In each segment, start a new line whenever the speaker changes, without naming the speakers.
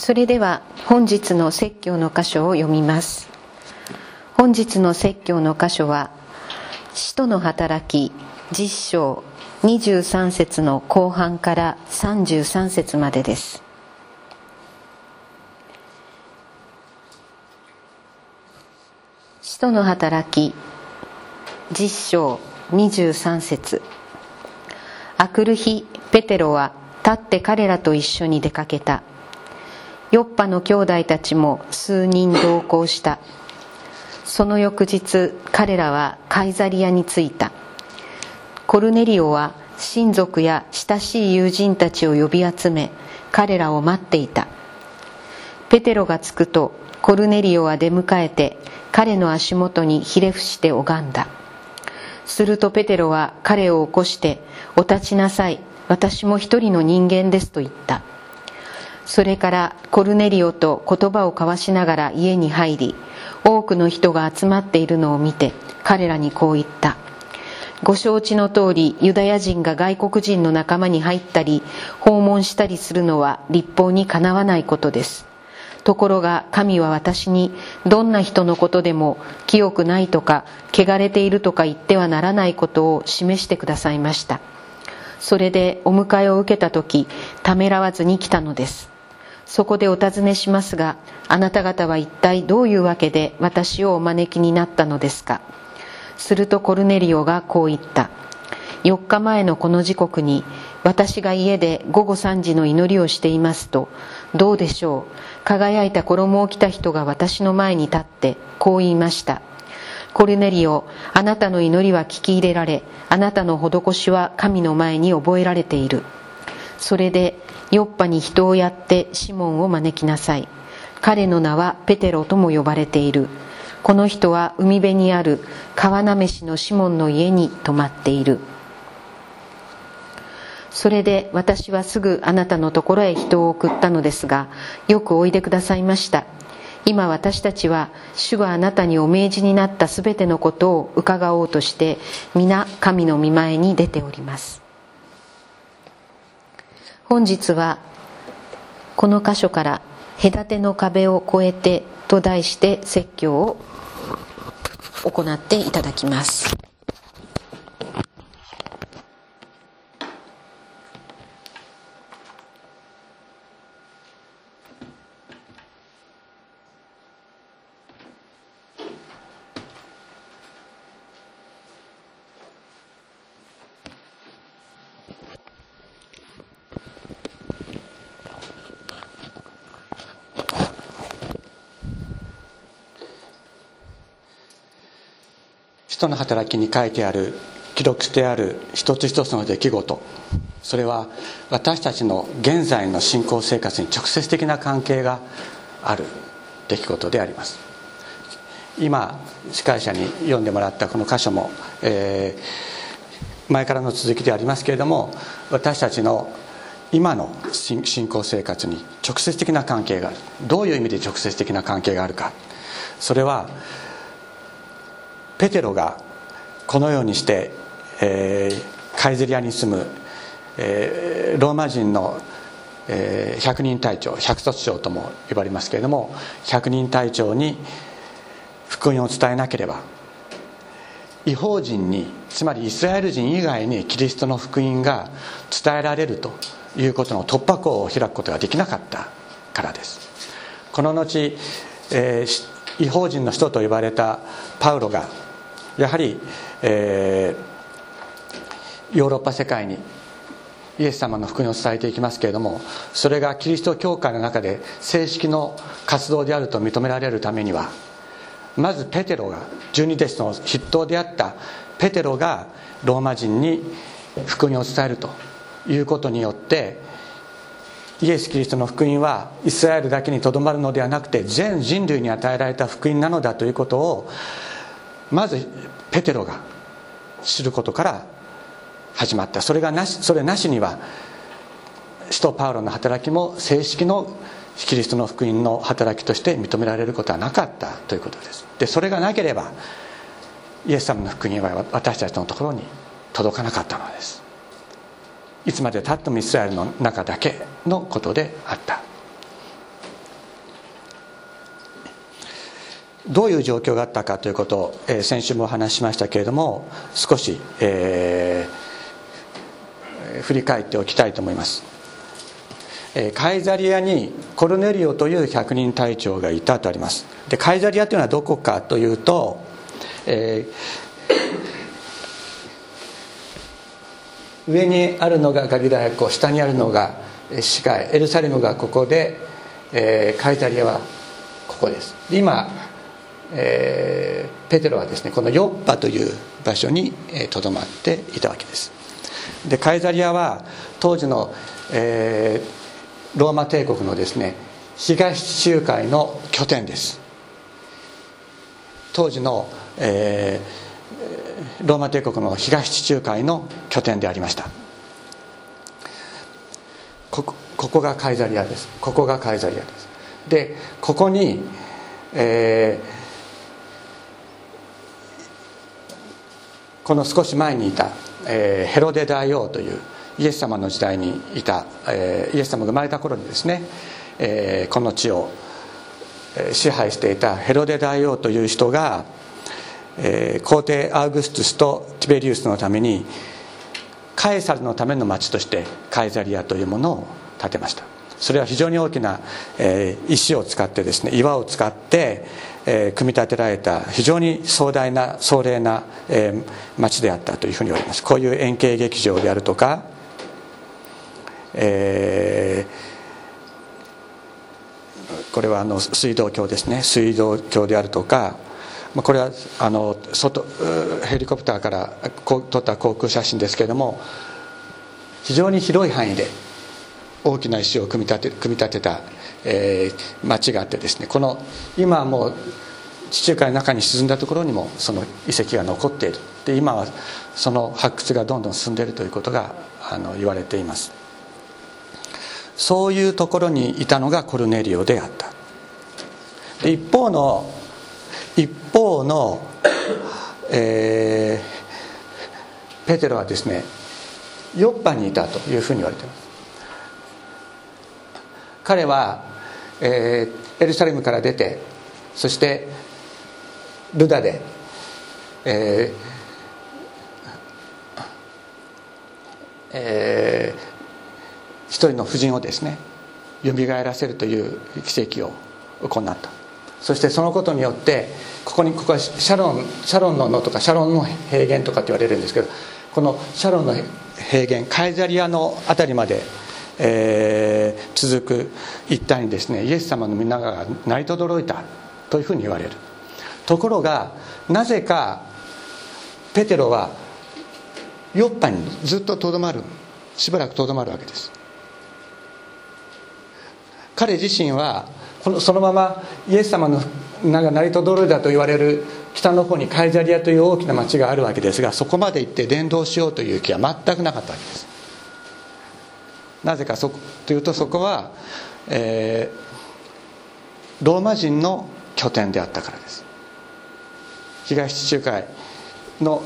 それでは本日の説教の箇所を読みます。本日の説教の箇所は使徒の働き実章23節の後半から33節までです。使徒の働き実章23節。あくる日ペテロは立って彼らと一緒に出かけた。ヨッパの兄弟たちも数人同行した。その翌日彼らはカイザリアに着いた。コルネリオは親族や親しい友人たちを呼び集め彼らを待っていた。ペテロが着くとコルネリオは出迎えて彼の足元にひれ伏して拝んだ。するとペテロは彼を起こして「お立ちなさい。私も一人の人間です」と言った。それからコルネリオと言葉を交わしながら家に入り多くの人が集まっているのを見て彼らにこう言った。ご承知の通りユダヤ人が外国人の仲間に入ったり訪問したりするのは立法にかなわないことです。ところが神は私にどんな人のことでも清くないとか汚れているとか言ってはならないことを示してくださいました。それでお迎えを受けた時ためらわずに来たのです。そこでお尋ねしますがあなた方は一体どういうわけで私をお招きになったのですか？するとコルネリオがこう言った。4日前のこの時刻に私が家で午後3時の祈りをしていますとどうでしょう？輝いた衣を着た人が私の前に立ってこう言いました。コルネリオあなたの祈りは聞き入れられあなたの施しは神の前に覚えられている。それでヨッパに人をやってシモンを招きなさい。彼の名はペテロとも呼ばれている。この人は海辺にある川なめしのシモンの家に泊まっている。それで私はすぐあなたのところへ人を送ったのですがよくおいでくださいました。今私たちは主があなたにお命じになったすべてのことを伺おうとして皆神の御前に出ております。本日はこの箇所から「隔ての壁を越えて」と題して説教を行っていただきます。
人の働きに書いてある記録してある一つ一つの出来事。それは私たちの現在の信仰生活に直接的な関係がある出来事であります。今司会者に読んでもらったこの箇所も、えー、前からの続きでありますけれども私たちの今の信仰生活に直接的な関係がある。どういう意味で直接的な関係があるか。それはペテロがこのようにして、えー、カイゼリアに住む、えー、ローマ人の、えー、百人隊長百卒長とも呼ばれますけれども百人隊長に福音を伝えなければ違法人につまりイスラエル人以外にキリストの福音が伝えられるということの突破口を開くことができなかったからです。この後、えー、違法人の人と呼ばれたパウロがやはり、えー、ヨーロッパ世界にイエス様の福音を伝えていきますけれどもそれがキリスト教会の中で正式の活動であると認められるためにはまずペテロが十二弟子の筆頭であったペテロがローマ人に福音を伝えるということによってイエス・キリストの福音はイスラエルだけにとどまるのではなくて全人類に与えられた福音なのだということをまずペテロが知ることから始まった。それがなしそれなしには使徒パウロの働きも正式のキリストの福音の働きとして認められることはなかったということです。でそれがなければイエス様の福音は私たちのところに届かなかったのです。いつまでたってもイスラエルの中だけのことであった。どういう状況があったかということを、えー、先週もお話ししましたけれども少し、えー、振り返っておきたいと思います。えカイザリアにコルネリオという百人隊長がいたとあります。でカイザリアというのはどこかというと、えー、上にあるのがガリラヤ湖下にあるのが市街エルサレムがここで、えー、カイザリアはここです。今、えー、ペテロはですねこのヨッパという場所にとど、まっていたわけです。でカイザリアは当時の、えー、ローマ帝国のですね東地中海の拠点です。当時の、えー、ローマ帝国の東地中海の拠点でありました。ここここがカイザリアです。ここがカイザリアです。でここに、えー、この少し前にいた、えー、ヘロデ大王というイエス様の時代にいた、えー、イエス様が生まれた頃にですね、えー、この地を支配していたヘロデ大王という人が、えー、皇帝アウグストゥスとティベリウスのためにカエサルのための町としてカイザリアというものを建てました。それは非常に大きな、えー、石を使ってですね岩を使って、えー、組み立てられた非常に壮大な壮麗な、えー、町であったというふうに言われます。こういう円形劇場であるとかえー、これはあの水道橋ですね。水道橋であるとかこれはあの外ヘリコプターから撮った航空写真ですけれども非常に広い範囲で大きな石を組み立て組み立てた、えー、町があってですねこの今はもう地中海の中に沈んだところにもその遺跡が残っている。で今はその発掘がどんどん進んでいるということがあの言われています。そういうところにいたのがコルネリオであった。で一方の一方の、えー、ペテロはですねヨッパにいたというふうに言われています。彼は、えー、エルサレムから出てそしてルダで、えーえー、一人の婦人をですねよみがえらせるという奇跡を行った。そしてそのことによってここにここはシャロンシャロンの野とかシャロンの平原とかって言われるんですけどこのシャロンの平原カイザリアの辺りまで、えー、続く一帯にですねイエス様の皆が鳴りとどろいたというふうに言われる。ところがなぜかペテロはヨッパにずっととどまるしばらくとどまるわけです。彼自身はこのそのままイエス様の名が成りとどろいだと言われる北の方にカイザリアという大きな町があるわけですがそこまで行って伝道しようという気は全くなかったわけです。なぜかそというとそこは、えー、ローマ人の拠点であったからです。東地中海の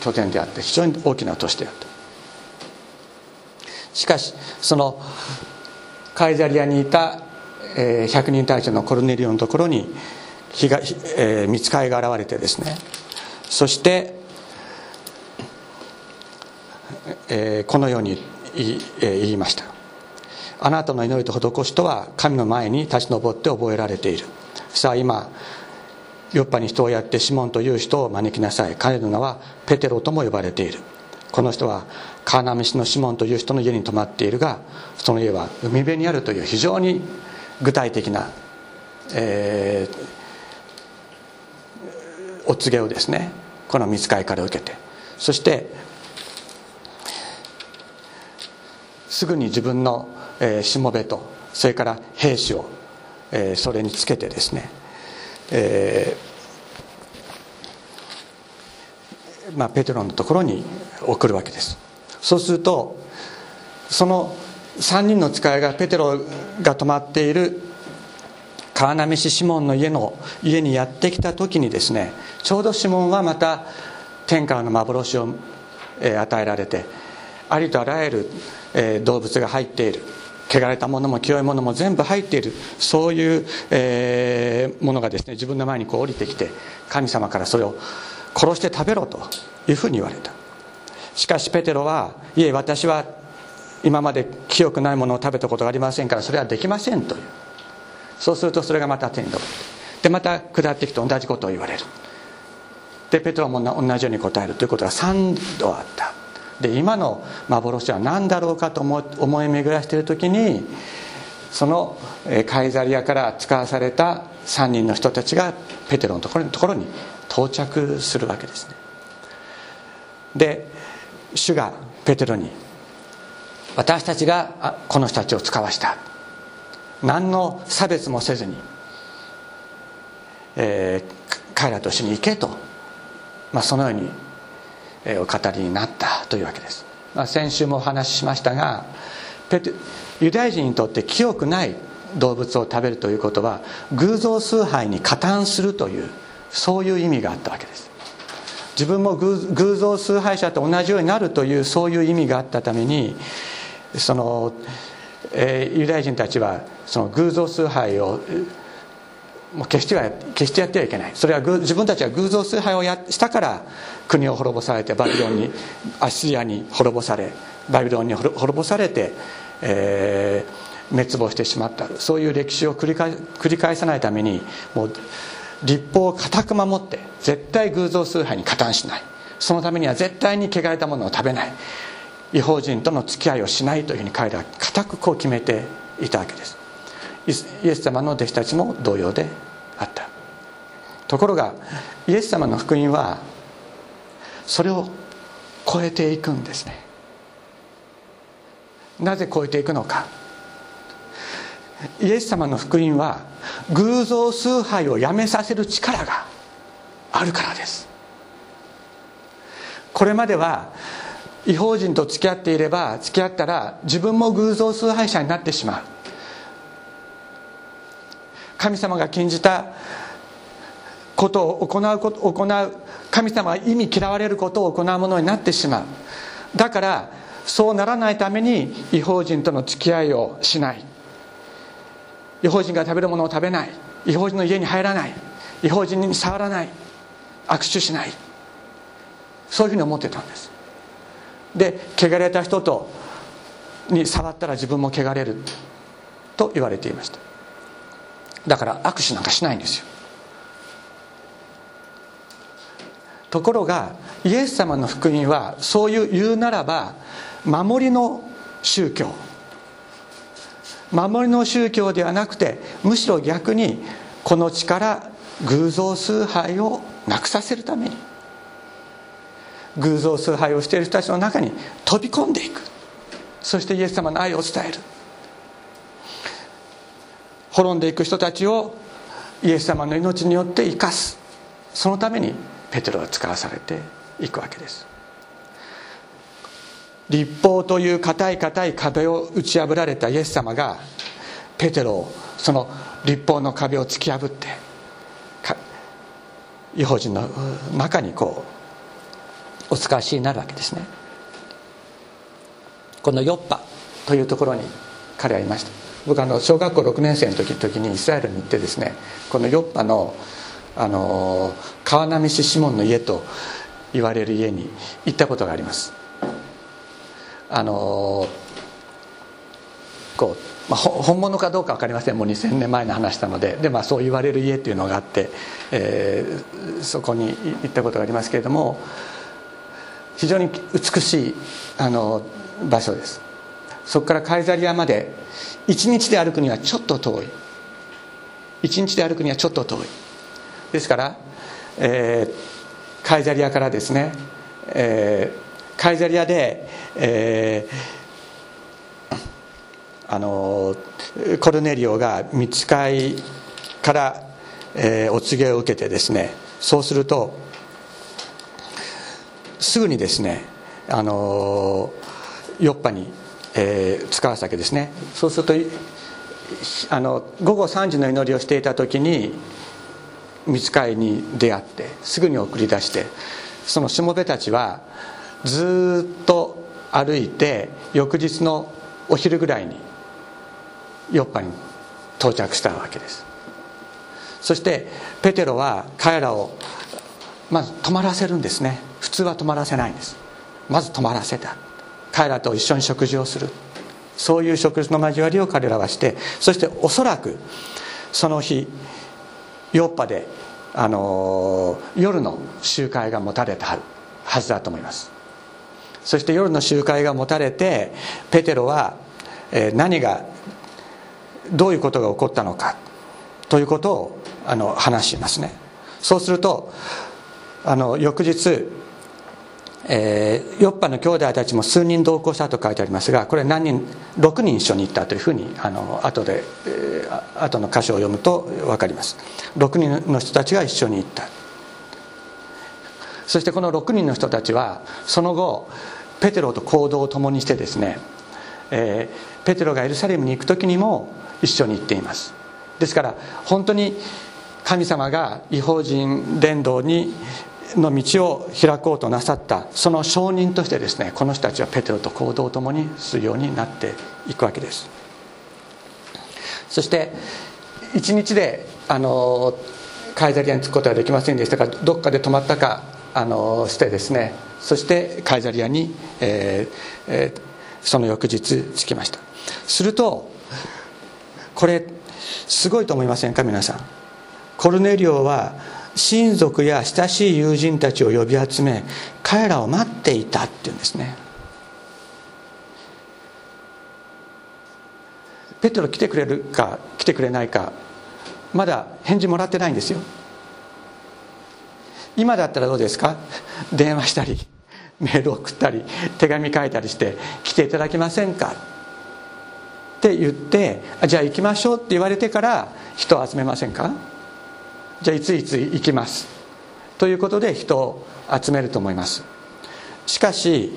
拠点であって非常に大きな都市であった。しかしそのカイザリアにいた、えー、百人隊長のコルネリオのところに日が、えー、見つかいが現れてですね。そして、えー、このように言い,、ました。あなたの祈りと施しとは神の前に立ち上って覚えられている。さあ今ヨッパに人をやってシモンという人を招きなさい。彼の名はペテロとも呼ばれている。この人は川波市のシモンという人の家に泊まっているがその家は海辺にあるという非常に具体的な、えー、お告げをですねこの見つかりから受けて。そしてすぐに自分の、しもべとそれから兵士を、え、それにつけてですね、えーまあ、ペテロのところに送るわけです。そうするとその3人の使いがペテロが泊まっている川波市シモンの家の家にやってきた時にですねちょうどシモンはまた天からの幻を、え与えられてありとあらゆる、え動物が入っている、汚れたものも清いものも全部入っている。そういう、えー、ものがですね自分の前にこう降りてきて神様からそれを殺して食べろというふうに言われた。しかしペテロはいえ私は今まで清くないものを食べたことがありませんからそれはできませんという。そうするとそれがまた天に昇ってでまた下ってきて同じことを言われる。でペテロも同じように答えるということが3度あった。で今の幻は何だろうかと思い巡らしている時にそのカイザリアから使わされた3人の人たちがペテロのところに到着するわけですね。で主がペテロに私たちがこの人たちを使わした。何の差別もせずに、えー、彼らと一緒に行けと、まあ、そのようにお語りになったというわけです、まあ、先週もお話ししましたがユダヤ人にとって清くない動物を食べるということは偶像崇拝に加担するというそういう意味があったわけです。自分も偶像崇拝者と同じようになるというそういう意味があったためにその、えー、ユダヤ人たちはその偶像崇拝をもう決しては決してやってはいけない。それは自分たちは偶像崇拝をやしたから国を滅ぼされてバビロンにアッシリアに滅ぼされバビロンに滅ぼされて、えー、滅亡してしまった。そういう歴史を繰り返繰り返さないためにもう立法を固く守って絶対偶像崇拝に加担しない。そのためには絶対に汚れたものを食べない。違法人との付き合いをしないというふうに彼らは固くこう決めていたわけです。イエス様の弟子たちも同様であった。ところがイエス様の福音はそれを超えていくんですね。なぜ超えていくのか。イエス様の福音は偶像崇拝をやめさせる力があるからです。これまでは違法人と付き合っていれば付き合ったら自分も偶像崇拝者になってしまう。神様が禁じたことを行うこと行う神様は意味嫌われることを行うものになってしまう。だからそうならないために違法人との付き合いをしない。違法人が食べるものを食べない。違法人の家に入らない。違法人に触らない。握手しない。そういうふうに思ってたんです。で汚れた人とに触ったら自分も汚れると言われていました。だから握手なんかしないんですよ。ところがイエス様の福音はそういう言うならば守りの宗教。守りの宗教ではなくてむしろ逆にこの力偶像崇拝をなくさせるために。偶像崇拝をしている人たちの中に飛び込んでいく。そしてイエス様の愛を伝える。滅んでいく人たちをイエス様の命によって生かす。そのためにペテロは使わされていくわけです。立法という固い固い壁を打ち破られたイエス様がペテロをその立法の壁を突き破って違法人の中にこうお使わしになるわけですね。このヨッパというところに彼はいました。僕あの小学校6年生の時時にイスラエルに行ってですねこのヨッパのあの川波市シモンの家と言われる家に行ったことがあります。あのこう、まあ、本物かどうか分かりません。もう2000年前の話なので。で、まあ、そう言われる家っていうのがあって、えー、そこに行ったことがありますけれども非常に美しいあの場所です。そこからカイザリアまで1日で歩くにはちょっと遠い。1日で歩くにはちょっと遠い。ですから、えー、カイザリアからですね、えー、カイザリアで、えー、あのコルネリオが見つかいから、えー、お告げを受けてですねそうするとすぐにですねあのヨッパにえー、使わすわけですね。そうするとあの午後3時の祈りをしていた時に見つかりに出会ってすぐに送り出してそのしもべたちはずっと歩いて翌日のお昼ぐらいにヨッパに到着したわけです。そしてペテロは彼らをまず泊まらせるんですね。普通は泊まらせないんです。まず泊まらせた。彼らと一緒に食事をする。そういう食事の交わりを彼らはしてそしておそらくその日ヨーッパで、あの夜の集会が持たれたはずだと思います。そして夜の集会が持たれてペテロは、え何がどういうことが起こったのかということをあの話しますね。そうするとあの翌日えー、ヨッパの兄弟たちも数人同行したと書いてありますがこれ何人6人一緒に行ったというふうにあの後で、えー、後の箇所を読むと分かります。6人の人たちが一緒に行った。そしてこの6人の人たちはその後ペテロと行動を共にしてですね、えー、ペテロがエルサレムに行く時にも一緒に行っています。ですから本当に神様が違法人伝道にの道を開こうとなさったその証人としてですねこの人たちはペテロと行動を共にするようになっていくわけです。そして一日であのカイザリアに着くことはできませんでしたがどっかで泊まったかあのしてですねそしてカイザリアに、えーえー、その翌日着きました。するとこれすごいと思いませんか皆さん。コルネリオは親族や親しい友人たちを呼び集め彼らを待っていたっていうんですね。ペテロ来てくれるか来てくれないかまだ返事もらってないんですよ。今だったらどうですか？電話したりメール送ったり手紙書いたりして来ていただけませんか？って言ってじゃあ行きましょうって言われてから人を集めませんか？じゃあいついつ行きます。ということで人を集めると思います。しかし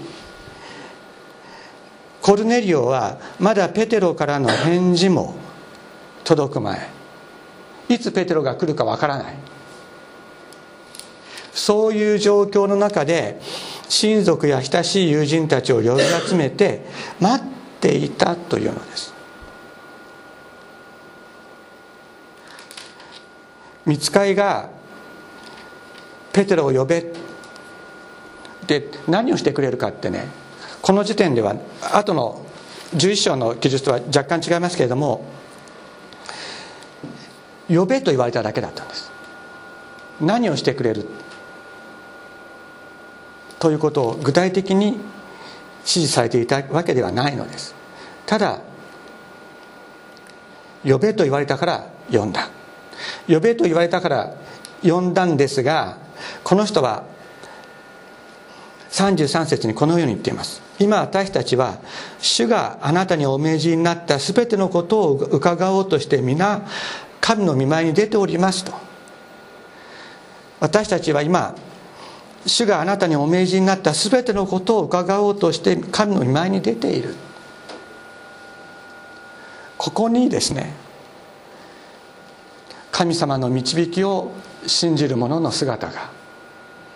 コルネリオはまだペテロからの返事も届く前いつペテロが来るかわからない。そういう状況の中で親族や親しい友人たちを呼び集めて待っていたというのです。見つかいがペテロを呼べ。で何をしてくれるかってねこの時点では後の11章の記述とは若干違いますけれども呼べと言われただけだったんです。何をしてくれる？ということを具体的に指示されていたわけではないのです。ただ呼べと言われたから呼んだ。呼べと言われたから呼んだんですがこの人は33節にこのように言っています。今私たちは主があなたにお命じになった全てのことを伺おうとして皆神の見舞いに出ておりますと。私たちは今主があなたにお命じになった全てのことを伺おうとして神の見舞いに出ている。ここにですね神様の導きを信じる者の姿が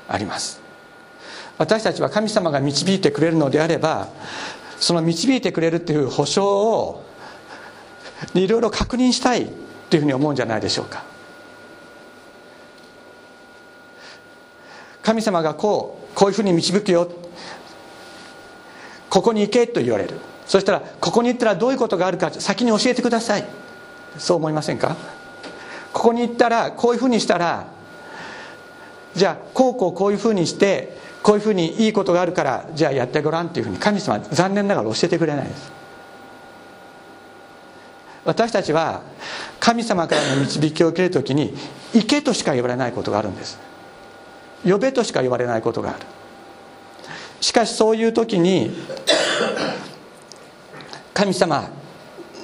あります。私たちは神様が導いてくれるのであればその導いてくれるっていう保証をいろいろ確認したいっていうふうに思うんじゃないでしょうか。神様がこうこういうふうに導くよ。ここに行けと言われる。そしたらここに行ったらどういうことがあるか先に教えてください。そう思いませんか？ここに行ったらこういうふうにしたらじゃあこうこうこういうふうにしてこういうふうにいいことがあるからじゃあやってごらんっていうふうに神様は残念ながら教えてくれないです。私たちは神様からの導きを受ける時に行けとしか言われないことがあるんです。呼べとしか言われないことがある。しかしそういう時に神様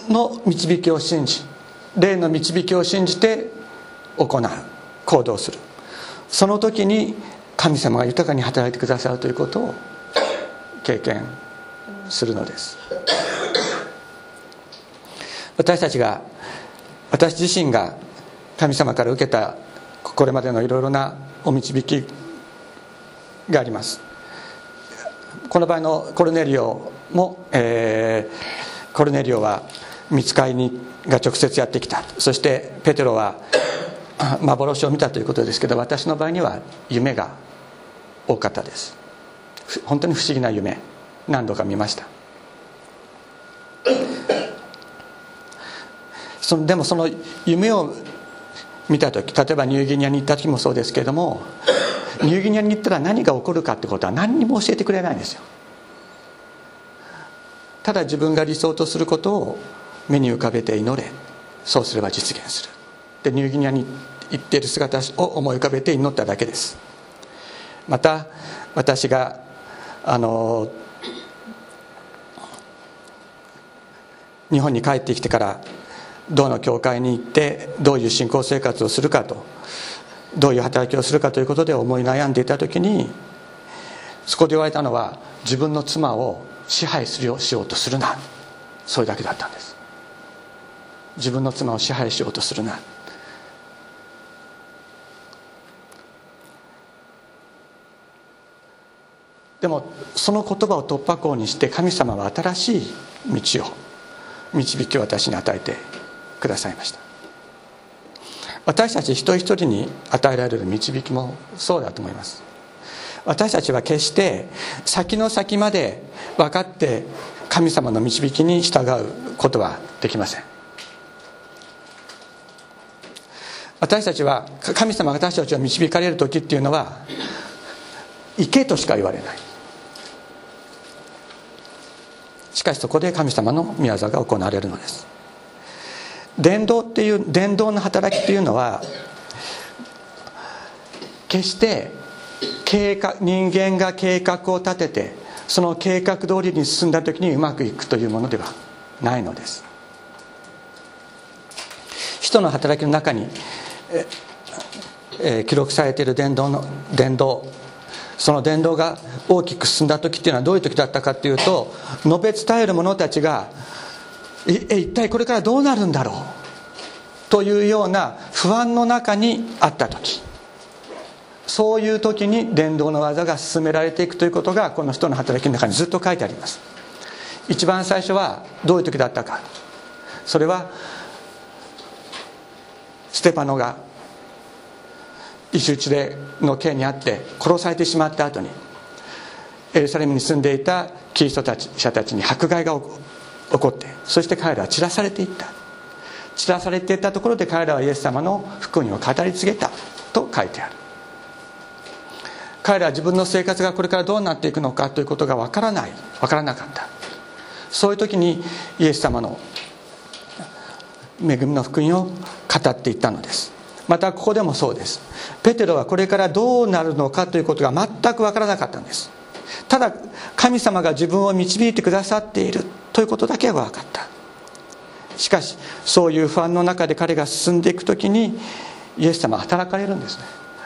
の導きを信じ霊の導きを信じて行う行動する。その時に神様が豊かに働いてくださるということを経験するのです。私たちが私自身が神様から受けたこれまでのいろいろなお導きがあります。この場合のコルネリオも、えー、コルネリオは見つかりにが直接やってきた。そしてペテロは幻を見たということですけど私の場合には夢が多かったです。本当に不思議な夢。何度か見ました。そのでもその夢を見た時例えばニューギニアに行った時もそうですけれどもニューギニアに行ったら何が起こるかってことは何にも教えてくれないんですよ。ただ自分が理想とすることを目に浮かべて祈れ。そうすれば実現する。でニューギニアに行っている姿を思い浮かべて祈っただけです。また私があの日本に帰ってきてから道の教会に行ってどういう信仰生活をするかとどういう働きをするかということで思い悩んでいた時にそこで言われたのは自分の妻を支配するようしようとするな。それだけだったんです。自分の妻を支配しようとするな。でもその言葉を突破口にして神様は新しい道を導きを私に与えてくださいました。私たち一人一人に与えられる導きもそうだと思います。私たちは決して先の先まで分かって神様の導きに従うことはできません。私たちは神様が私たちを導かれる時っていうのは行けとしか言われない。しかしそこで神様の宮沢が行われるのです。伝道っていう伝道の働きっていうのは決して計画人間が計画を立ててその計画通りに進んだ時にうまくいくというものではないのです。使徒の働きの中にえ、記録されている伝道の伝道その伝道が大きく進んだ時っていうのはどういう時だったかっていうと述べ伝える者たちがえ一体これからどうなるんだろう？というような不安の中にあった時。そういう時に伝道の技が進められていくということがこの人の働きの中にずっと書いてあります。一番最初はどういう時だったか。それはステパノが石打ちでの刑にあって殺されてしまった後にエルサレムに住んでいたキリスト者たちに迫害が起こってそして彼らは散らされていった。散らされていったところで彼らはイエス様の福音を語り継げたと書いてある。彼らは自分の生活がこれからどうなっていくのかということがわからないわからなかった。そういう時にイエス様の恵みの福音を語っていったのです。またここでもそうです。ペテロはこれからどうなるのかということが全くわからなかったんです。ただ神様が自分を導いてくださっている。ということだけは分かった。しかしそういう不安の中で彼が進んでいく時にイエス様は働かれるんですね。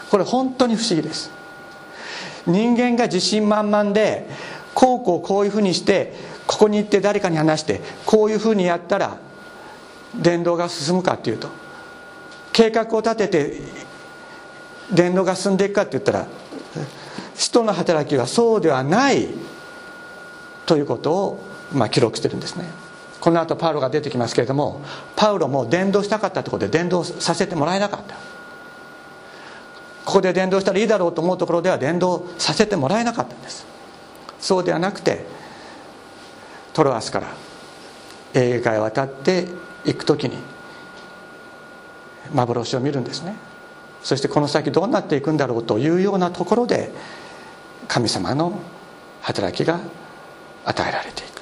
これ本当に不思議です。人間が自信満々でこうこうこういうふうにしてここに行って誰かに話してこういうふうにやったら伝道が進むかっていうと計画を立てて伝道が進んでいくかって言ったら使徒の働きはそうではないということを、まあ、記録してるんですね。この後パウロが出てきますけれどもパウロも伝道したかったところで伝道させてもらえなかった。ここで伝道したらいいだろうと思うところでは伝道させてもらえなかったんです。そうではなくてトロアスからエーゲ海へ渡って行く時に幻を見るんですね。そしてこの先どうなっていくんだろうというようなところで神様の働きが与えられていく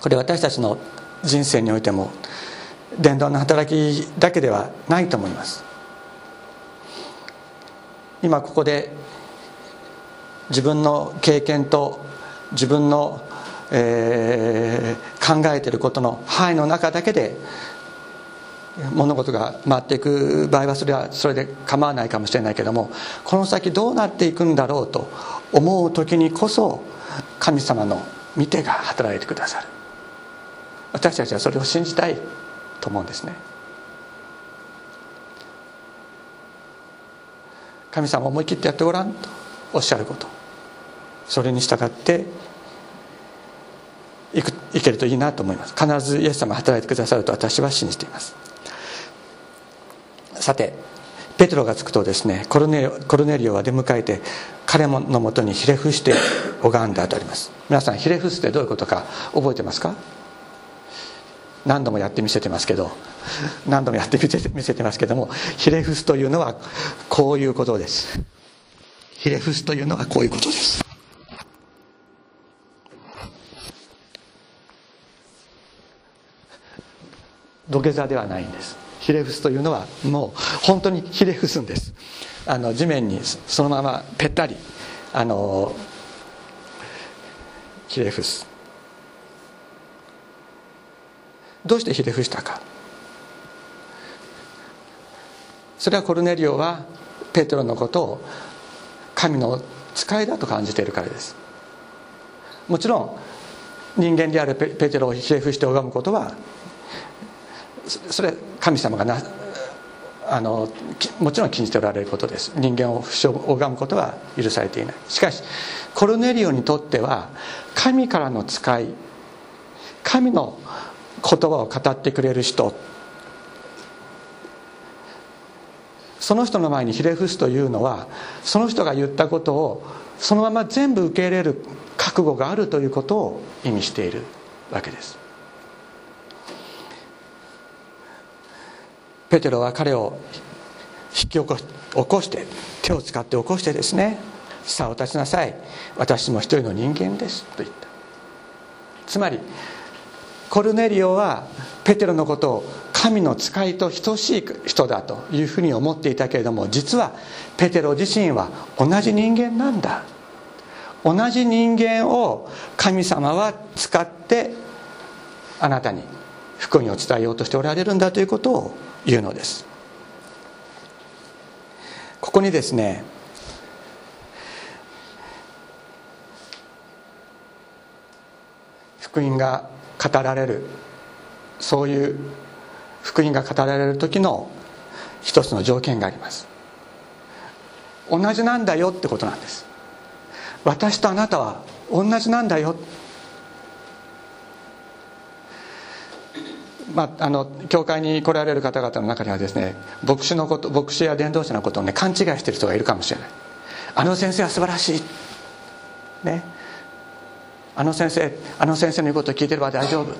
これ私たちの人生においても伝道の働きだけではないと思います。今ここで自分の経験と自分の、えー、考えていることの範囲の中だけで物事が回っていく場合はそれはそれで構わないかもしれないけどもこの先どうなっていくんだろうと思う時にこそ神様の見てが働いてくださる。私たちはそれを信じたいと思うんですね。神様思い切ってやってごらんとおっしゃること。それに従っていくいけるといいなと思います。必ずイエス様働いてくださると私は信じています。さてペテロが着くとですねコルネコルネリオは出迎えて彼のもとにひれ伏して拝んだとあります。皆さんひれ伏すってどういうことか覚えてますか？何度もやってみせてますけど何度もやってみせ見せてますけどもひれ伏すというのはこういうことです。ひれ伏すというのはこういうことです。土下座ではないんです。ひれ伏すというのはもう本当にひれ伏すんです。あの地面にそのままぺったりあのひれ伏すどうしてひれ伏したか？それはコルネリオはペテロのことを神の使いだと感じているからです。もちろん人間であるペテロをひれ伏して拝むことはそれ神様がなあのもちろん禁じておられることです。人間を拝むことは許されていない。しかしコルネリオにとっては神からの使い神の言葉を語ってくれる人その人の前にひれ伏すというのはその人が言ったことをそのまま全部受け入れる覚悟があるということを意味しているわけです。ペテロは彼を引き起こ起こして手を使って起こしてですねさあお立ちなさい。私も一人の人間ですと言った。つまりコルネリオはペテロのことを神の使いと等しい人だというふうに思っていたけれども実はペテロ自身は同じ人間なんだ。同じ人間を神様は使ってあなたに福音を伝えようとしておられるんだということを言うのです。ここにですね福音が語られるそういう福音が語られる時の一つの条件があります。同じなんだよってことなんです。私とあなたは同じなんだよまあ、あの教会に来られる方々の中にはですね牧師のこと牧師や伝道者のことをね勘違いしてる人がいるかもしれない。あの先生は素晴らしい。ね。あの先生あの先生の言うことを聞いてれば大丈夫。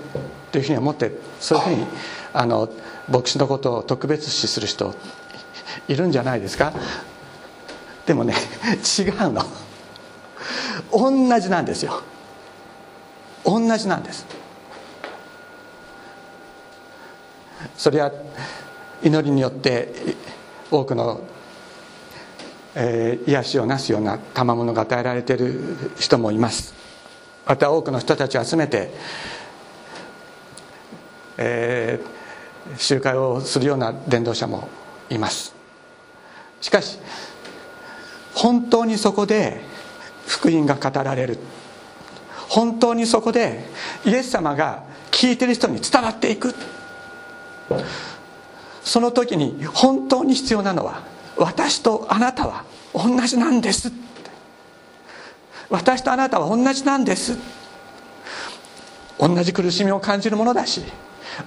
というふうに思ってそういうふうにあの牧師のことを特別視する人いるんじゃないですか。でもね違うの。同じなんですよ。同じなんです。それは祈りによって多くの、えー、癒しをなすような賜物が与えられている人もいます。また多くの人たちを集めて、えー、集会をするような伝道者もいます。しかし本当にそこで福音が語られる。本当にそこでイエス様が聞いてる人に伝わっていく。その時に本当に必要なのは私とあなたは同じなんです。私とあなたは同じなんです。同じ苦しみを感じるものだし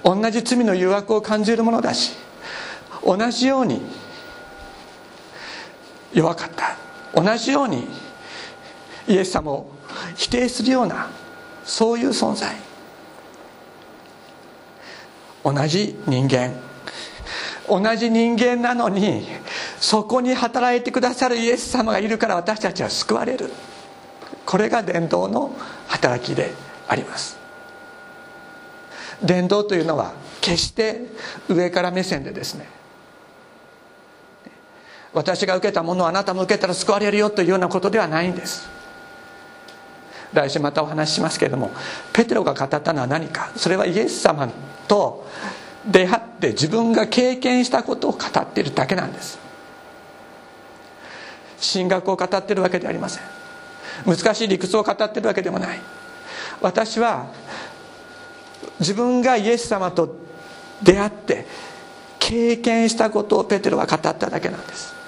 同じ罪の誘惑を感じるものだし同じように弱かった。同じようにイエス様を否定するようなそういう存在。同じ人間。同じ人間なのにそこに働いてくださるイエス様がいるから私たちは救われる。これが伝道の働きであります。伝道というのは決して上から目線でですね。私が受けたものをあなたも受けたら救われるよというようなことではないんです。来週またお話ししますけれどもペテロが語ったのは何か？それはイエス様と出会って自分が経験したことを語っているだけなんです。神学を語っているわけではありません。難しい理屈を語っているわけでもない。私は自分がイエス様と出会って経験したことをペテロは語っただけなんです。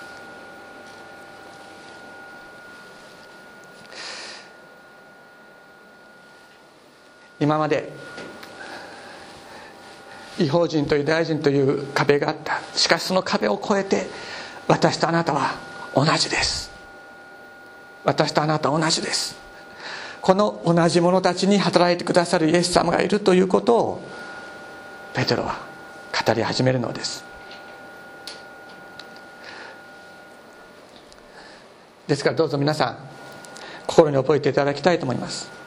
今まで違法人とユダヤ人という壁があった。しかしその壁を越えて私とあなたは同じです。私とあなたは同じです。この同じ者たちに働いてくださるイエス様がいるということをペテロは語り始めるのです。ですからどうぞ皆さん心に覚えていただきたいと思います。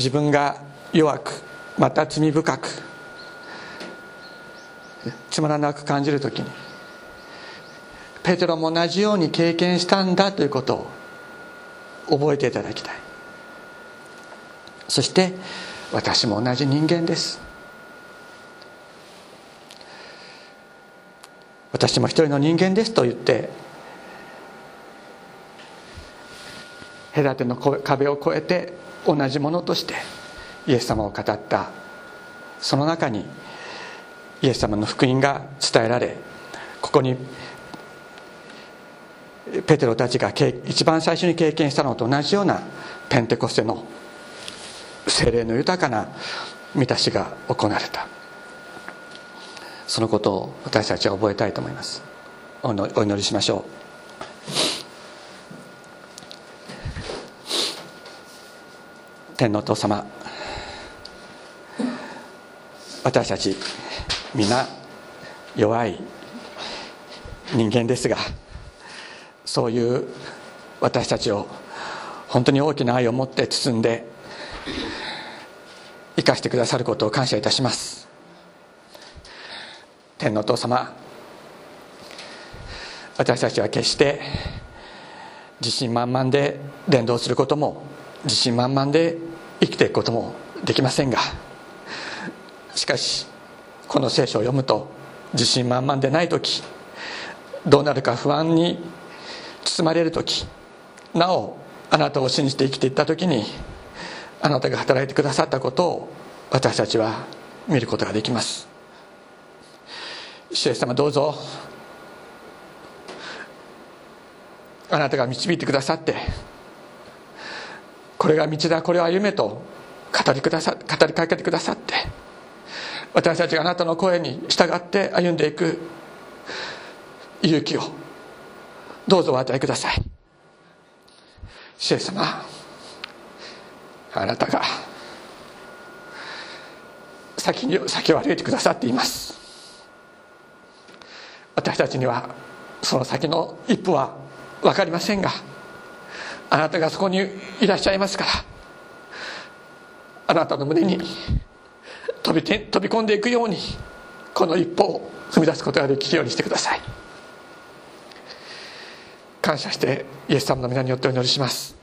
自分が弱くまた罪深くつまらなく感じる時にペテロも同じように経験したんだということを覚えていただきたい。そして私も同じ人間です。私も一人の人間ですと言って隔ての壁を越えて同じものとしてイエス様を語った。その中にイエス様の福音が伝えられここにペテロたちが一番最初に経験したのと同じようなペンテコステの精霊の豊かな満たしが行われた。そのことを私たちは覚えたいと思います。お祈りしましょう。天のお父様私たち皆弱い人間ですがそういう私たちを本当に大きな愛を持って包んで生かしてくださることを感謝いたします。天のお父様私たちは決して自信満々で伝道することも自信満々で生きていくこともできませんがしかしこの聖書を読むと自信満々でない時どうなるか不安に包まれる時なおあなたを信じて生きていった時にあなたが働いてくださったことを私たちは見ることができます。主イエス様どうぞあなたが導いてくださってこれが道だこれは夢と語りくださ語りかけてくださって私たちがあなたの声に従って歩んでいく勇気をどうぞお与えください。主イエス様あなたが先に先を歩いてくださっています。私たちにはその先の一歩は分かりませんがあなたがそこにいらっしゃいますからあなたの胸に飛び飛び込んでいくようにこの一歩を踏み出すことができるようにしてください。感謝してイエス様の皆によってお祈りします。